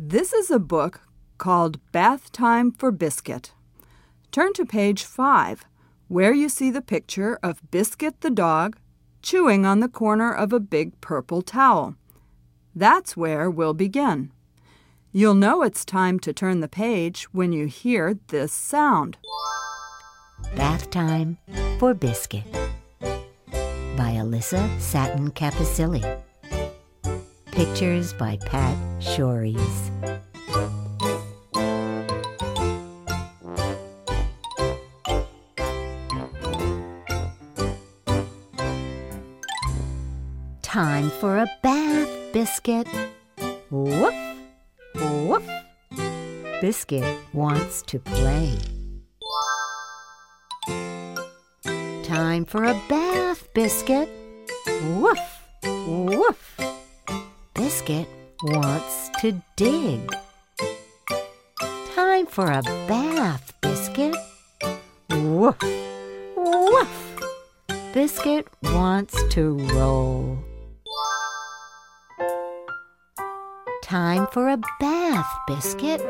This is a book called Bath Time for Biscuit. Turn to page 5, where you see the picture of Biscuit the dog chewing on the corner of a big purple towel. That's where we'll begin. You'll know it's time to turn the page when you hear this sound. Bath Time for Biscuit by Alyssa Satin Capucilli. Pictures by Pat Schories. Time for a bath, Biscuit. Woof, woof. Biscuit wants to play. Time for a bath, Biscuit. Woof. Wants to dig. Time for a bath, Biscuit. Woof, woof. Biscuit wants to roll. Time for a bath, Biscuit.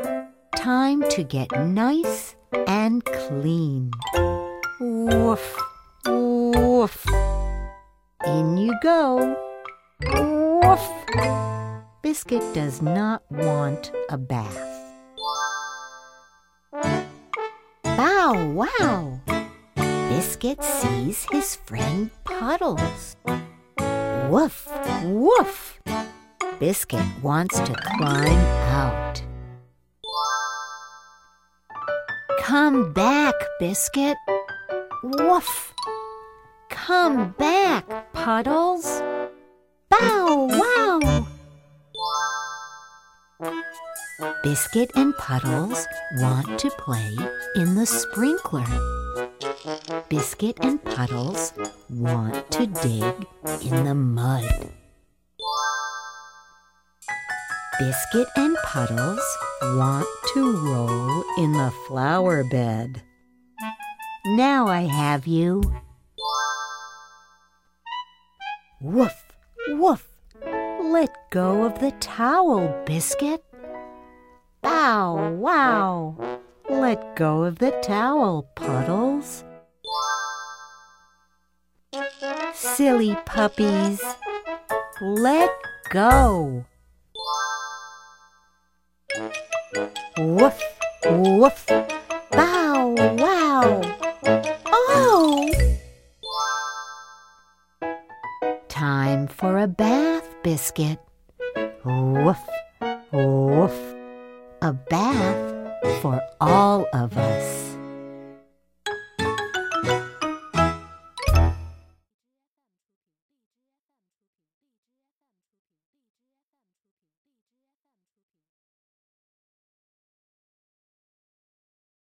Time to get nice and clean. Woof, woof. In you go. Woof. Biscuit does not want a bath. Bow wow! Biscuit sees his friend Puddles. Woof, woof! Biscuit wants to climb out. Come back, Biscuit. Woof! Come back, Puddles. Bow wow! Biscuit and Puddles want to play in the sprinkler. Biscuit and Puddles want to dig in the mud. Biscuit and Puddles want to roll in the flower bed. Now I have you. Woof, woof. Let go of the towel, Biscuit. Bow wow. Let go of the towel, Puddles. Silly puppies. Let go. Woof, woof, bow, wow. Oh! Time for a bath, Biscuit. Woof, woof. A bath for all of us.